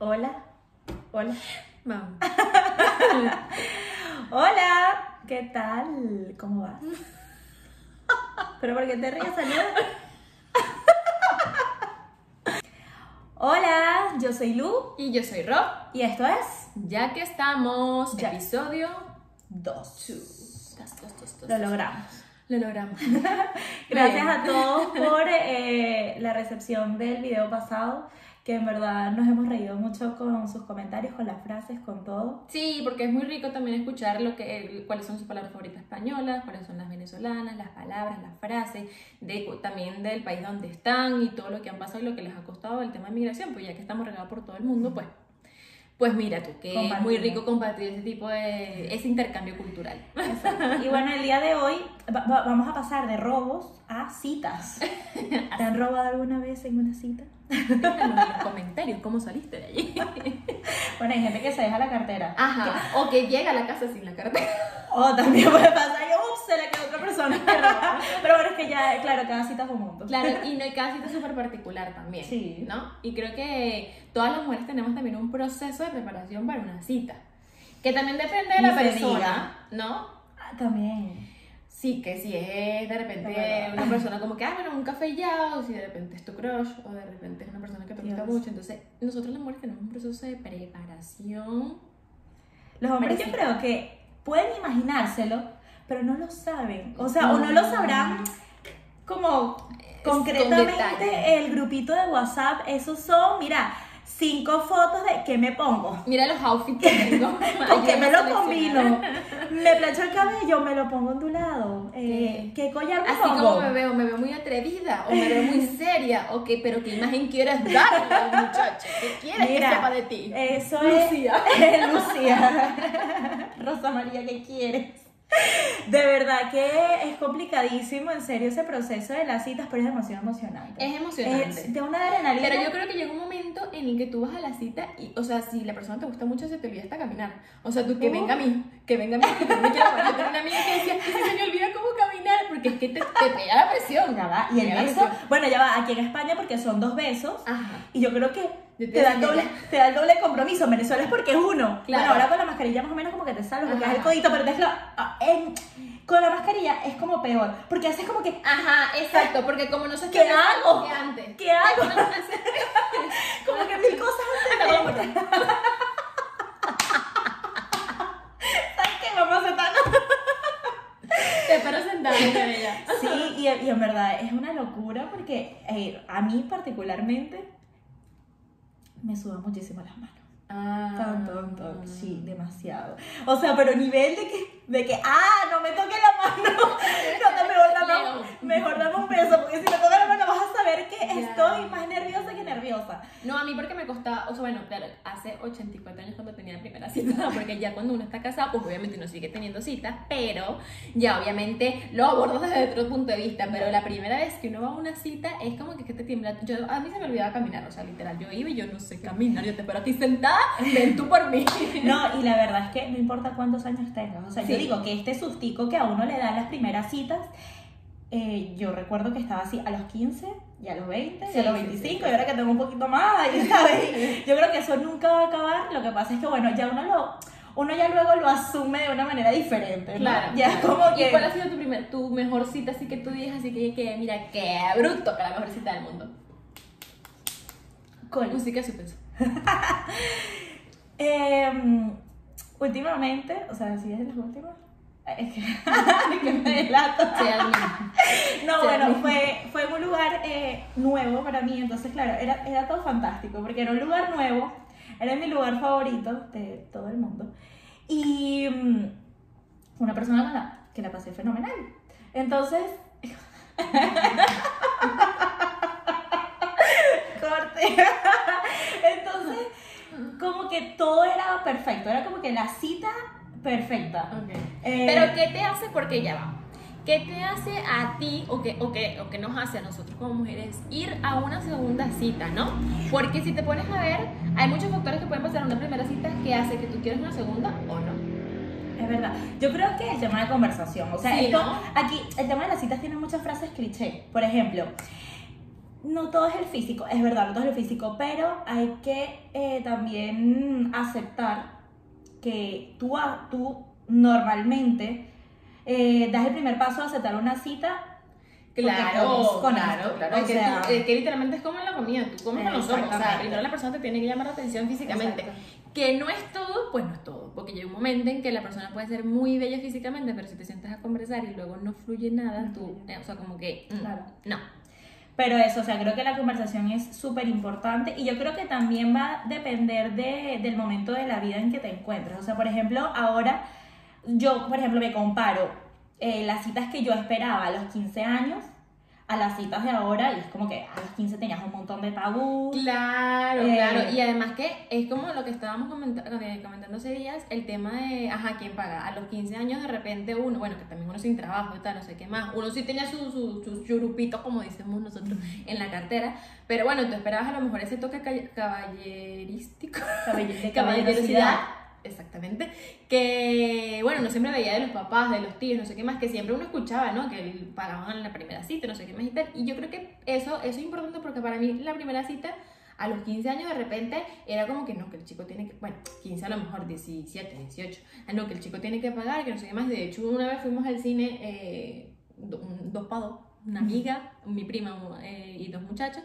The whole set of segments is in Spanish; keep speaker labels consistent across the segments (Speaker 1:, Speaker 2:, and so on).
Speaker 1: Hola. Hola.
Speaker 2: Vamos.
Speaker 1: Hola. ¿Qué tal? ¿Cómo vas? ¿Pero por qué te ríes, saluda? Hola, yo soy Lu
Speaker 2: Y yo soy Rob.
Speaker 1: y esto es
Speaker 2: Ya que estamos,
Speaker 1: Ya.
Speaker 2: episodio
Speaker 1: 2.
Speaker 2: 2. Dos, dos, dos, dos.
Speaker 1: Lo logramos.
Speaker 2: Lo logramos.
Speaker 1: Gracias
Speaker 2: Bien.
Speaker 1: a todos por eh, la recepción del video pasado, que en verdad nos hemos reído mucho con sus comentarios, con las frases, con todo.
Speaker 2: Sí, porque es muy rico también escuchar lo que, cuáles son sus palabras favoritas españolas, cuáles son las venezolanas, las palabras, las frases, de, también del país donde están y todo lo que han pasado y lo que les ha costado el tema de migración, pues ya que estamos regados por todo el mundo, pues, pues mira tú, que es muy rico compartir ese tipo de, ese intercambio cultural.
Speaker 1: Y bueno, el día de hoy va- va- vamos a pasar de robos a citas. ¿Te han robado alguna vez en una cita?
Speaker 2: Déjanos en los comentarios cómo saliste de allí.
Speaker 1: Bueno, hay gente que se deja la cartera.
Speaker 2: Ajá, o que llega a la casa sin la cartera.
Speaker 1: O también puede pasar que, ups, se le quedó otra persona. Pero bueno, es que ya, claro, cada cita es un mundo.
Speaker 2: Claro, y no, cada cita es súper particular también,
Speaker 1: Sí.
Speaker 2: ¿no? Y creo que todas las mujeres tenemos también un proceso de preparación para una cita, que también depende de
Speaker 1: Ni
Speaker 2: la persona,
Speaker 1: diga.
Speaker 2: ¿no?
Speaker 1: Ah, también.
Speaker 2: Sí, que si es de
Speaker 1: Es
Speaker 2: repente una persona como que, ah, bueno, un café ya, o si de repente es tu crush, o de repente es una persona que te gusta
Speaker 1: Dios.
Speaker 2: mucho. Entonces, nosotros las mujeres tenemos un proceso de preparación.
Speaker 1: Los hombres yo creo que pueden imaginárselo, pero no lo saben. O sea, o no lo sabrán como
Speaker 2: con
Speaker 1: concretamente el grupito de WhatsApp. Esos son, mira, cinco fotos de qué me pongo.
Speaker 2: Mira los outfits que tengo.
Speaker 1: ¿Con qué me lo combino? Me plancho el cabello, me lo pongo ondulado. Eh, ¿Qué collar me
Speaker 2: Así
Speaker 1: pongo?
Speaker 2: como me veo, me veo muy atrevida o me veo muy seria, o que, pero qué imagen quieres al muchacho, qué quieres que
Speaker 1: Mira,
Speaker 2: sepa de ti.
Speaker 1: Eso
Speaker 2: Lucía.
Speaker 1: es. Lucía. Rosa María, ¿qué quieres? De verdad que es complicadísimo, en serio, ese proceso de las citas, pero es demasiado emocionante.
Speaker 2: Es emocionante.
Speaker 1: Es de una adrenalina.
Speaker 2: Pero yo creo que llega un momento en el que tú vas a la cita y, o sea, si la persona te gusta mucho, se te olvida hasta caminar. O sea, tú que
Speaker 1: Uh.
Speaker 2: venga a mí, que venga a mí, que yo me quiero. Yo tengo una amiga que decía, "Es que se me olvida cómo porque es que te, te pega la presión.
Speaker 1: Ya va, y el
Speaker 2: Te
Speaker 1: beso,
Speaker 2: presión.
Speaker 1: bueno, ya va, aquí en España porque son dos besos.
Speaker 2: Ajá.
Speaker 1: Y yo creo que
Speaker 2: te
Speaker 1: te da, doble, te da el doble compromiso. En Venezuela es porque es uno.
Speaker 2: Claro.
Speaker 1: Bueno, ahora con la mascarilla más o menos como que te salvas porque
Speaker 2: Ajá.
Speaker 1: es el codito, pero déjalo, ah, en- con la mascarilla es como peor. Porque haces como que,
Speaker 2: Ajá, exacto, porque como no se
Speaker 1: ¿Qué hago?
Speaker 2: que antes.
Speaker 1: ¿qué hago? como que mil cosas antes de... ¿Sabes qué? Vamos a hacer tan...
Speaker 2: Te espero sentada con ella.
Speaker 1: Sí, y, y en verdad es una locura porque eh, a mí particularmente me sudan muchísimo las manos.
Speaker 2: Ah.
Speaker 1: Tan, tan, tan, sí, demasiado. O sea, pero nivel de que, de que, ah, no me toque la mano. No, no, mejor dame, mejor dame un beso, porque si me toca la mano vas a saber que estoy más nerviosa que nerviosa.
Speaker 2: No, a mí porque me costaba, o sea, bueno, claro, hace 84 años cuando tenía la primera cita, porque ya cuando uno está casado, pues obviamente uno sigue teniendo citas, pero ya obviamente lo abordas desde otro punto de vista, pero la primera vez que uno va a una cita es como que, que te tiembla, yo, a mí se me olvidaba caminar, o sea, literal, yo iba y yo no sé caminar, yo te espero aquí sentada, ven tú por mí.
Speaker 1: No, y la verdad es que no importa cuántos años tengas. O sea, yo
Speaker 2: Sí.
Speaker 1: digo que este sustico que a uno le dan las primeras citas, eh, yo recuerdo que estaba así a los 15 y a los 20 y
Speaker 2: Sí,
Speaker 1: a los
Speaker 2: sí,
Speaker 1: 25
Speaker 2: sí.
Speaker 1: y ahora que tengo un poquito más, y, ¿sabes? Yo creo que eso nunca va a acabar. Lo que pasa es que, bueno, ya uno lo... Uno ya luego lo asume de una manera diferente, ¿no?
Speaker 2: Claro.
Speaker 1: Ya es como que...
Speaker 2: ¿Y cuál ha sido tu, primer, tu mejor cita así que tú digas, así que, que mira, qué bruto, que la mejor cita del mundo?
Speaker 1: Con-
Speaker 2: Música suspenso.
Speaker 1: Em, últimamente, o sea, si es de las últimas... Que, me delato. No, bueno, fue, fue un lugar eh, nuevo para mí, entonces claro, era, era todo fantástico, porque era un lugar nuevo, era mi lugar favorito de todo el mundo, y mm, una persona con la que la pasé fenomenal. Entonces, corte. Entonces, como que todo era perfecto, era como que la cita perfecta. Eh,
Speaker 2: Pero ¿qué te hace? Porque ya va. ¿Qué te hace a ti o qué o que, o que nos hace a nosotros como mujeres ir a una segunda cita, ¿no? Porque si te pones a ver, hay muchos factores que pueden pasar en una primera cita que hace que tú quieras una segunda o no.
Speaker 1: Es verdad. Yo creo que el tema de conversación, o sea,
Speaker 2: Sí,
Speaker 1: esto,
Speaker 2: ¿no?
Speaker 1: aquí el tema de las citas tiene muchas frases cliché. Por ejemplo, no todo es el físico, es verdad, no todo es el físico, pero hay que eh, también aceptar que tú, tú normalmente eh, das el primer paso a aceptar una cita
Speaker 2: Claro,
Speaker 1: con
Speaker 2: claro,
Speaker 1: esto.
Speaker 2: claro.
Speaker 1: O
Speaker 2: que,
Speaker 1: sea-
Speaker 2: tú- que literalmente es como en la comida, tú comes con los ojos. O sea, primero la persona te tiene que llamar la atención físicamente.
Speaker 1: Exacto.
Speaker 2: Que no es todo, pues no es todo. Porque llega un momento en que la persona puede ser muy bella físicamente, pero si te sientas a conversar y luego no fluye nada, tú, eh, o sea, como que, mm,
Speaker 1: Claro.
Speaker 2: no.
Speaker 1: Pero eso, o sea, creo que la conversación es súper importante y yo creo que también va a depender de, del momento de la vida en que te encuentres. O sea, por ejemplo, ahora yo, por ejemplo, me comparo eh, las citas que yo esperaba a los 15 años a las citas de ahora y es como que a los 15 tenías un montón de tabú.
Speaker 2: Claro,
Speaker 1: Eh,
Speaker 2: claro. Y además que es como lo que estábamos comenta- eh, comentando hace días, el tema de, ajá, ¿quién paga? A los 15 años de repente uno, bueno, que también uno sin trabajo y tal, no sé qué más, uno sí tenía sus su, sus churupitos, como decimos nosotros, en la cartera, pero bueno, tú esperabas a lo mejor ese toque ca- caballerístico,
Speaker 1: de
Speaker 2: caballerosidad. Exactamente. Que, bueno, no siempre veía de los papás, de los tíos, no sé qué más, que siempre uno escuchaba, ¿no? Que pagaban la primera cita, no sé qué más y tal. Y yo creo que eso, eso es importante porque para mí la primera cita, a los 15 años de repente, era como que no, que el chico tiene que, bueno, 15 a lo mejor, 17, 18, ah, no, que el chico tiene que pagar, que no sé qué más. De hecho, una vez fuimos al cine, eh, do- un- dos para dos, una amiga, mi prima eh, y dos muchachos.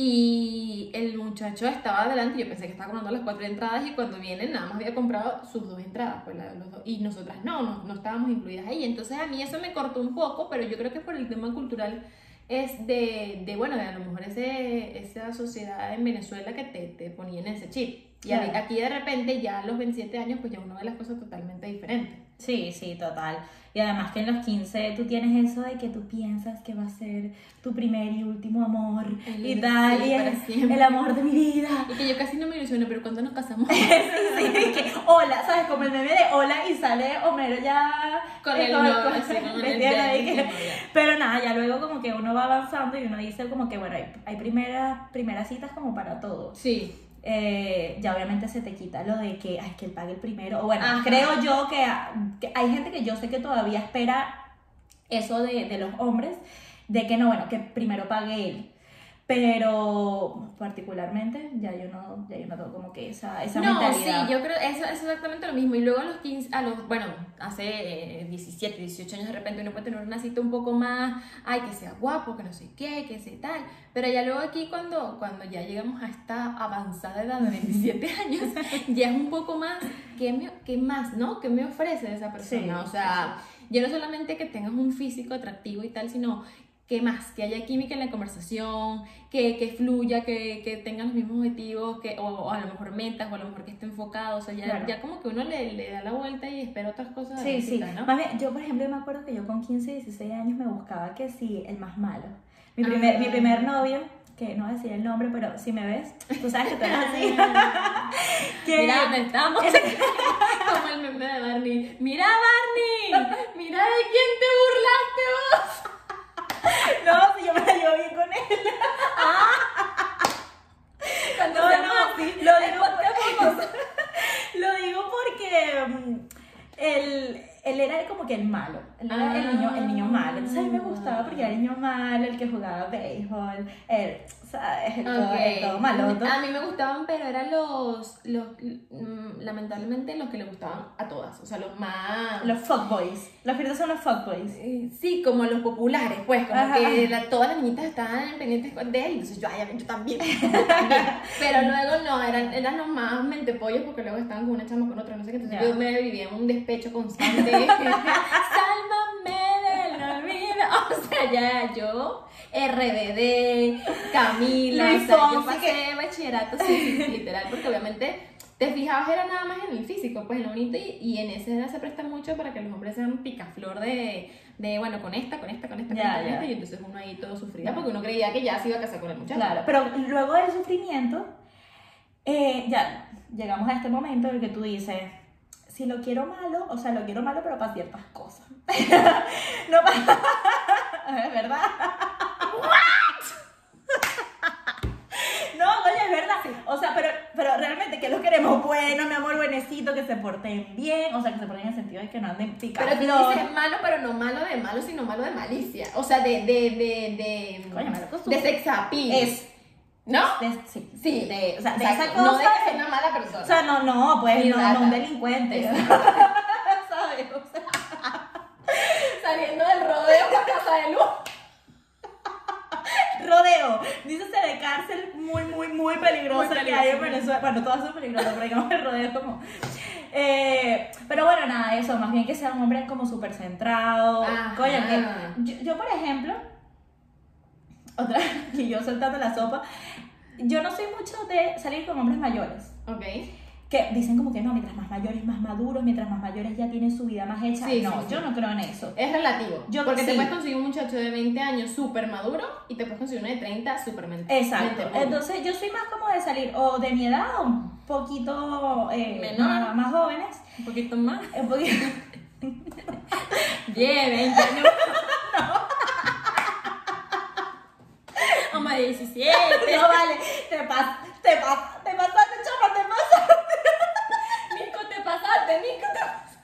Speaker 2: Y el muchacho estaba adelante, yo pensé que estaba comprando las cuatro entradas y cuando vienen nada más había comprado sus dos entradas, pues la- los dos- y nosotras no, no, no estábamos incluidas ahí. Entonces a mí eso me cortó un poco, pero yo creo que por el tema cultural es de, de bueno, de a lo mejor ese, esa sociedad en Venezuela que te, te ponía en ese chip. Y
Speaker 1: Claro.
Speaker 2: aquí de repente ya a los 27 años pues ya uno ve las cosas totalmente diferentes.
Speaker 1: Sí, sí, total. Y además que en los 15 tú tienes eso de que tú piensas que va a ser tu primer y último amor
Speaker 2: El-
Speaker 1: y tal, y es el amor de mi vida.
Speaker 2: Y que yo casi no me ilusiono, pero cuando nos casamos...
Speaker 1: Sí, sí, que hola, ¿sabes? Como el meme de hola y sale Homero ya
Speaker 2: Con
Speaker 1: eh,
Speaker 2: el así, con el
Speaker 1: que-. Pero nada, ya luego como que uno va avanzando y uno dice como que bueno, hay, hay primeras, primeras citas como para todo.
Speaker 2: Sí,
Speaker 1: Eh, ya obviamente se te quita lo de que, ay, que él pague el primero. O bueno,
Speaker 2: Ajá.
Speaker 1: creo yo que, que hay gente que yo sé que todavía espera eso de, de los hombres, de que no, bueno, que primero pague él. Pero particularmente ya yo no, ya yo no tengo como que esa, esa
Speaker 2: no,
Speaker 1: mentalidad.
Speaker 2: sí, yo creo eso es exactamente lo mismo. Y luego a los 15, a los, bueno, hace eh, 17, 18 años de repente uno puede tener una cita un poco más, ay, que sea guapo, que no sé qué, que sea tal. Pero ya luego aquí cuando, cuando ya llegamos a esta avanzada edad de 27 años, ya es un poco más, ¿qué, me, qué más, no? ¿Qué me ofrece esa persona?
Speaker 1: Sí,
Speaker 2: o sea, ya no solamente que tengas un físico atractivo y tal, sino ¿Qué más? Que haya química en la conversación, que, que fluya, que, que tengan los mismos objetivos, que, o, o a lo mejor metas, o a lo mejor que esté enfocado. O sea, ya,
Speaker 1: Claro.
Speaker 2: ya como que uno le, le da la vuelta y espera otras cosas.
Speaker 1: Sí, sí.
Speaker 2: ¿no?
Speaker 1: Más bien, yo, por ejemplo, me acuerdo que yo con 15, 16 años me buscaba que sí, el más malo. Mi primer,
Speaker 2: Ah.
Speaker 1: mi primer novio, que no voy a decir el nombre, pero si me ves, tú sabes que tú eres así. que,
Speaker 2: Mira dónde estamos. como el meme de Barney. Mira, Barney. Mira de quién te burlaste vos.
Speaker 1: no, si yo me la llevo bien con él.
Speaker 2: Cuando
Speaker 1: No, no,
Speaker 2: así,
Speaker 1: lo digo,
Speaker 2: podcast
Speaker 1: lo digo porque mm, él, él era como que el malo, él era el, niño, el niño malo. Entonces a mí me gustaba porque era el niño malo, el que jugaba béisbol, el, ¿sabes? Todo, todo maloto.
Speaker 2: A mí me gustaban, pero eran los, los mm, lamentablemente los que le gustaban a todas, o sea, los más...
Speaker 1: Los fuckboys. Los espíritus son los fuckboys.
Speaker 2: Eh, Sí, como los populares, pues, como
Speaker 1: Ajá,
Speaker 2: que la- todas las niñitas estaban pendientes de él, entonces yo, ay, yo también, yo también. Pero luego no, eran, eran los más mentepollos porque luego estaban con una chama con otra, no sé qué, entonces
Speaker 1: Ya.
Speaker 2: yo me vivía en un despecho constante. Olvido. O sea, ya yo, RBD, Camila,
Speaker 1: Luis
Speaker 2: o sea, yo pasé bachillerato, sí, sí, literal, porque obviamente te fijabas era nada más en el físico, pues en lo bonito, y, y en esa edad se presta mucho para que los hombres sean picaflor de, de bueno, con esta, con esta, con esta, con esta, y entonces uno ahí todo sufría porque uno creía que ya se iba a casar con el muchacho.
Speaker 1: Claro, pero luego del sufrimiento, eh, ya llegamos a este momento en el que tú dices, si lo quiero malo, o sea, lo quiero malo, pero para ciertas cosas. no para... Es verdad. no, coño, es verdad. O sea, pero, pero realmente, ¿qué lo queremos? Bueno, mi amor, buenecito, que se porten bien. O sea, que se porten en el sentido de que no anden picando.
Speaker 2: Pero tú dices malo, pero no malo de malo, sino malo de malicia. O sea, de. de. de. de.
Speaker 1: Coño, me lo
Speaker 2: de sex appeal.
Speaker 1: Es.
Speaker 2: ¿No?
Speaker 1: de- sí.
Speaker 2: Sí,
Speaker 1: de, o sea, de
Speaker 2: exacto.
Speaker 1: esa cosa.
Speaker 2: No de que sea una mala persona.
Speaker 1: O sea, no, no, pues
Speaker 2: Ni
Speaker 1: no, no un delincuente. ¿Sabes? O sea,
Speaker 2: Saliendo del rodeo para casa de luz.
Speaker 1: rodeo. Dícese de cárcel muy, muy, muy peligrosa
Speaker 2: Muy
Speaker 1: que hay en. Venezuela. Bueno, todas son peligrosas, pero digamos el rodeo como. Eh, pero bueno, nada, eso, más bien que sea un hombre como súper centrado. Coño, que yo, yo, por ejemplo, otra, y yo soltando la sopa, yo no soy mucho de salir con hombres mayores.
Speaker 2: Ok.
Speaker 1: Que dicen como que no, mientras más mayores, más maduros, mientras más mayores ya tienen su vida más hecha.
Speaker 2: Sí,
Speaker 1: no,
Speaker 2: sí, sí.
Speaker 1: yo no creo en eso.
Speaker 2: Es relativo.
Speaker 1: Yo-
Speaker 2: porque te
Speaker 1: sí.
Speaker 2: puedes conseguir un muchacho de 20 años súper maduro y te puedes conseguir uno de 30 súper.
Speaker 1: Exacto. Entonces yo soy más como de salir o de mi edad o un poquito eh,
Speaker 2: Menor.
Speaker 1: más, más jóvenes.
Speaker 2: Un poquito más.
Speaker 1: Un poquito...
Speaker 2: 10, 20 años. Como de 17.
Speaker 1: no vale, te pasa, te pasa, te pasaste, chama, te pasaste.
Speaker 2: Nico, te pasaste, Nico, te pasaste.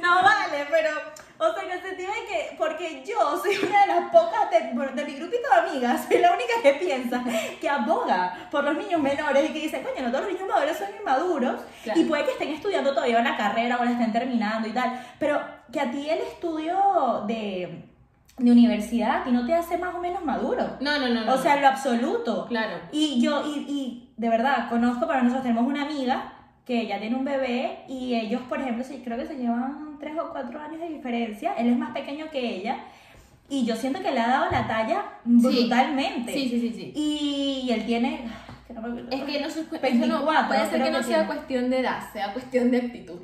Speaker 1: No vale, pero, o sea, en el sentido de que, porque yo soy una de las pocas de, de mi grupito de amigas, soy la única que piensa, que aboga por los niños menores y que dice, coño, no todos los niños madores son inmaduros
Speaker 2: Claro.
Speaker 1: y puede que estén estudiando todavía una carrera o la estén terminando y tal, pero que a ti el estudio de, de universidad ti no te hace más o menos maduro.
Speaker 2: No, no, no. no.
Speaker 1: O sea, lo absoluto.
Speaker 2: claro.
Speaker 1: Y yo, y, y de verdad, conozco, para nosotros tenemos una amiga que ya tiene un bebé y ellos, por ejemplo, creo que se llevan tres o cuatro años de diferencia. Él es más pequeño que ella y yo siento que le ha dado la talla brutalmente.
Speaker 2: Sí, sí, sí, sí.
Speaker 1: Y, y él tiene... me-
Speaker 2: Es que no, se- eso no
Speaker 1: 24,
Speaker 2: puede ser que no sea
Speaker 1: tiene.
Speaker 2: cuestión de edad, sea cuestión de actitud.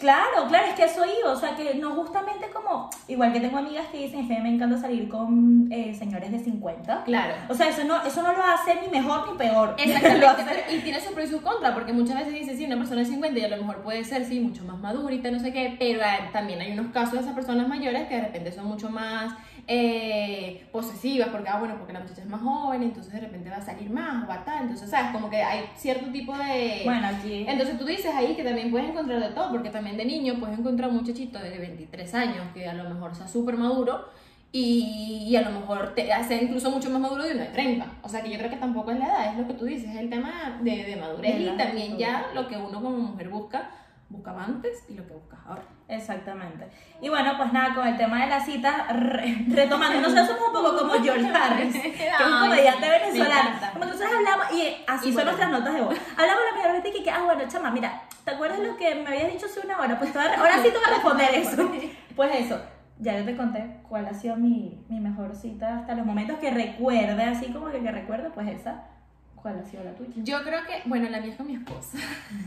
Speaker 1: Claro, claro, es que eso iba, o sea, que no justamente como, igual que tengo amigas que dicen, es que me encanta salir con eh, señores de 50.
Speaker 2: Claro.
Speaker 1: O sea, eso no, eso no lo hace ni mejor ni peor.
Speaker 2: Exactamente, pero- y tiene sus pros y sus contras, porque muchas veces dice, sí, una persona de 50 y a lo mejor puede ser, sí, mucho más madurita, no sé qué, pero eh, también hay unos casos de esas personas mayores que de repente son mucho más eh, posesivas, porque, ah, bueno, porque la muchacha es más joven, entonces de repente va a salir más o va a tal, entonces, ¿sabes? Como que hay cierto tipo de...
Speaker 1: Bueno, aquí...
Speaker 2: Entonces tú dices ahí que también puedes encontrar de todo, porque también de niño puedes encontrar un muchachito de 23 años que a lo mejor sea súper maduro y, y a lo mejor te hace incluso mucho más maduro de uno de 30. O sea que yo creo que tampoco es la edad, es lo que tú dices, es el tema de, de madurez y también ya lo que uno como mujer busca, buscaba antes y lo que buscas ahora.
Speaker 1: Exactamente. Y bueno, pues nada, con el tema de la cita, re- retomando, nosotros somos un poco como George Harris, que es un
Speaker 2: Ay,
Speaker 1: comediante
Speaker 2: me
Speaker 1: venezolano. Como nosotros hablamos, y así
Speaker 2: Y
Speaker 1: son
Speaker 2: bueno.
Speaker 1: nuestras notas de voz. Hablamos la primera vez y que, ah, bueno, chama, mira, ¿te acuerdas lo que me habías dicho hace una hora? Pues te voy a- ahora sí te voy a responder eso. Pues eso, ya yo te conté cuál ha sido mi, mi mejor cita hasta los momentos que recuerde, así como que, que recuerdo, pues esa, ¿cuál ha sido la tuya?
Speaker 2: Yo creo que, bueno, la mía es con mi esposa.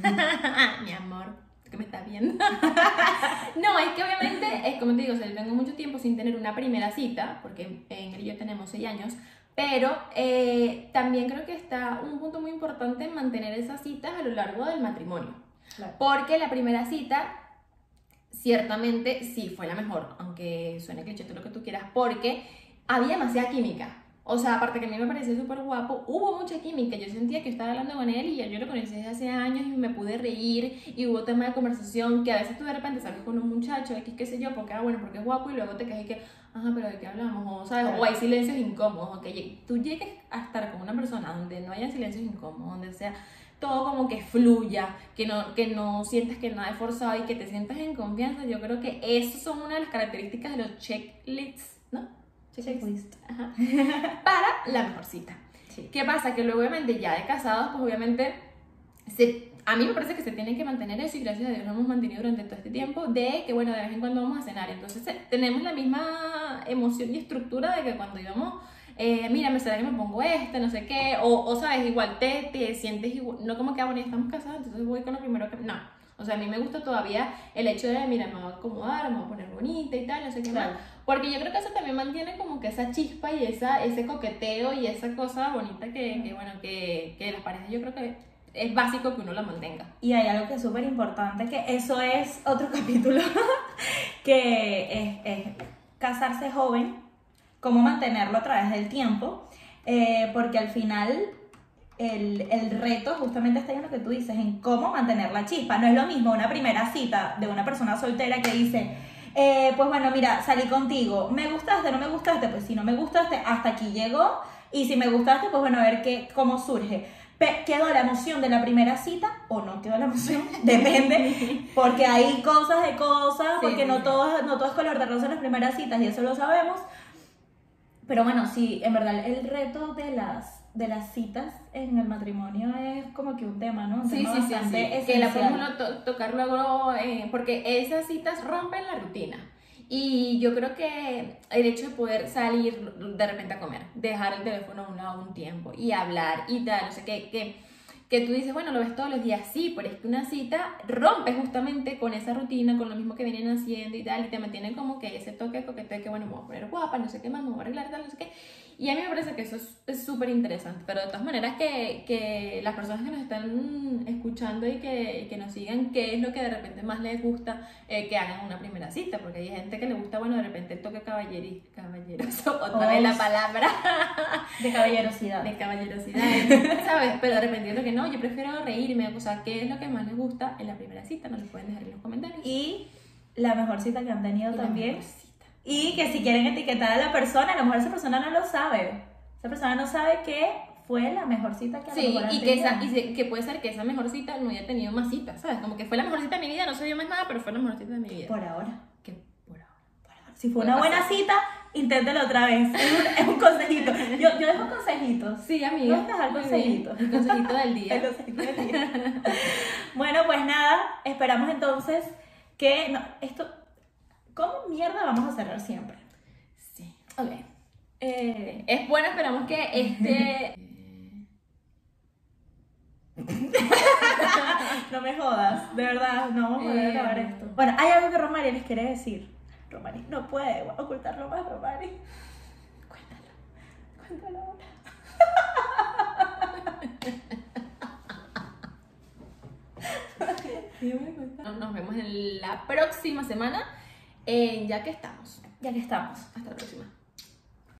Speaker 2: mi amor, que me estás viendo. no, es que obviamente, es como te digo, o sea, tengo mucho tiempo sin tener una primera cita, porque en él y yo tenemos 6 años, pero eh, también creo que está un punto muy importante en mantener esas citas a lo largo del matrimonio.
Speaker 1: Claro.
Speaker 2: Porque la primera cita, ciertamente sí fue la mejor, aunque suene cliché todo lo que tú quieras, porque había demasiada química. O sea, aparte que a mí me parecía súper guapo, hubo mucha química. Yo sentía que estaba hablando con él y ya yo lo conocí desde hace años y me pude reír y hubo tema de conversación que a veces tú de repente sales con un muchacho, X, qué sé yo, porque, ah, bueno, porque es guapo y luego te quedas y que, ajá, pero ¿de qué hablamos? O, ¿sabes? O hay silencios incómodos, o que lle- tú llegues a estar con una persona donde no haya silencios incómodos, donde sea todo como que fluya, que no, que no sientas que nada es forzado y que te sientas en confianza, yo creo que esas son una de las características de los checklists, ¿no?
Speaker 1: Checklist.
Speaker 2: Ajá. Para la mejor cita.
Speaker 1: Sí.
Speaker 2: ¿Qué pasa? Que luego obviamente ya de casados, pues obviamente se- a mí me parece que se tiene que mantener eso y gracias a Dios lo hemos mantenido durante todo este tiempo de que bueno, de vez en cuando vamos a cenar. Entonces eh, tenemos la misma emoción y estructura de que cuando íbamos, eh, mira, me será que me pongo este, no sé qué, o, o sabes, igual te, te sientes igual, no como que, ah, bueno, ya estamos casados, entonces voy con lo primero que... No, o sea, a mí me gusta todavía el hecho de, mira, me voy a acomodar, me voy a poner bonita y tal, no sé qué
Speaker 1: Claro.
Speaker 2: más. Porque yo creo que eso también mantiene como que esa chispa y esa, ese coqueteo y esa cosa bonita que, que bueno, que, que las parejas yo creo que es básico que uno la mantenga.
Speaker 1: Y hay algo que es súper importante, que eso es otro capítulo, que es, es casarse joven cómo mantenerlo a través del tiempo, eh, porque al final el, el, reto justamente está en lo que tú dices, en cómo mantener la chispa. No es lo mismo una primera cita de una persona soltera que dice, eh, pues bueno, mira, salí contigo, me gustaste, no me gustaste, pues si no me gustaste, hasta aquí llegó, y si me gustaste, pues bueno, a ver qué, cómo surge. ¿Quedó la emoción de la primera cita o no quedó la emoción? Depende, porque hay cosas de cosas, porque no, todo, no todo es color de rosa en las primeras citas y eso lo sabemos. Pero bueno, sí, en verdad el reto de las de las citas en el matrimonio es como que un tema, ¿no?
Speaker 2: sí, sí, sí, sí. Que la podemos tocar luego, eh, porque esas citas rompen la rutina. Y yo creo que el hecho de poder salir de repente a comer, dejar el teléfono a un lado un tiempo y hablar y tal, no sé qué, que que tú dices, bueno, lo ves todos los días, sí, pero es que una cita rompe justamente con esa rutina, con lo mismo que vienen haciendo y tal, y te mantienen como que ese toque coqueteo que, bueno, me voy a poner guapa, no sé qué más, me voy a arreglar, tal, no sé qué. Y a mí me parece que eso es súper interesante, pero de todas maneras que, que, las personas que nos están escuchando y que, que, nos sigan, qué es lo que de repente más les gusta eh, que hagan una primera cita, porque hay gente que le gusta, bueno, de repente el toque caballero, caballeroso, otra vez la palabra.
Speaker 1: De caballerosidad.
Speaker 2: De caballerosidad, ¿sabes? Pero de repente lo que no, yo prefiero reírme, o sea, ¿qué es lo que más les gusta en la primera cita? Nos lo pueden dejar en los comentarios.
Speaker 1: Y la mejor cita que han tenido también. Y que si quieren etiquetar a la persona, a lo mejor esa persona no lo sabe. Esa persona no sabe que fue la mejor cita que
Speaker 2: sí, y que, esa, y que puede ser que esa mejor cita no haya tenido más citas, ¿sabes? Como que fue la mejor cita de mi vida, no se dio más nada, pero fue la mejor cita de mi vida.
Speaker 1: Por ahora.
Speaker 2: Que por ahora.
Speaker 1: Si fue una buena cita, inténtelo otra vez. Es un, consejito. Yo, yo dejo consejitos.
Speaker 2: Sí, amiga.
Speaker 1: ¿No dejar consejitos?
Speaker 2: El consejito del día.
Speaker 1: El consejito del día. bueno, pues nada, esperamos entonces que... No, esto ¿Cómo mierda vamos a cerrar siempre?
Speaker 2: Sí. Ok. Eh, es bueno, esperamos que este...
Speaker 1: no me jodas, de verdad, no vamos a poder eh, acabar esto. Bueno, hay algo que Romari les quiere decir. Romari no puede ocultarlo más, Romari. Cuéntalo, cuéntalo ahora.
Speaker 2: Nos vemos en la próxima semana. Eh, ya que estamos.
Speaker 1: Ya que estamos.
Speaker 2: Hasta la próxima.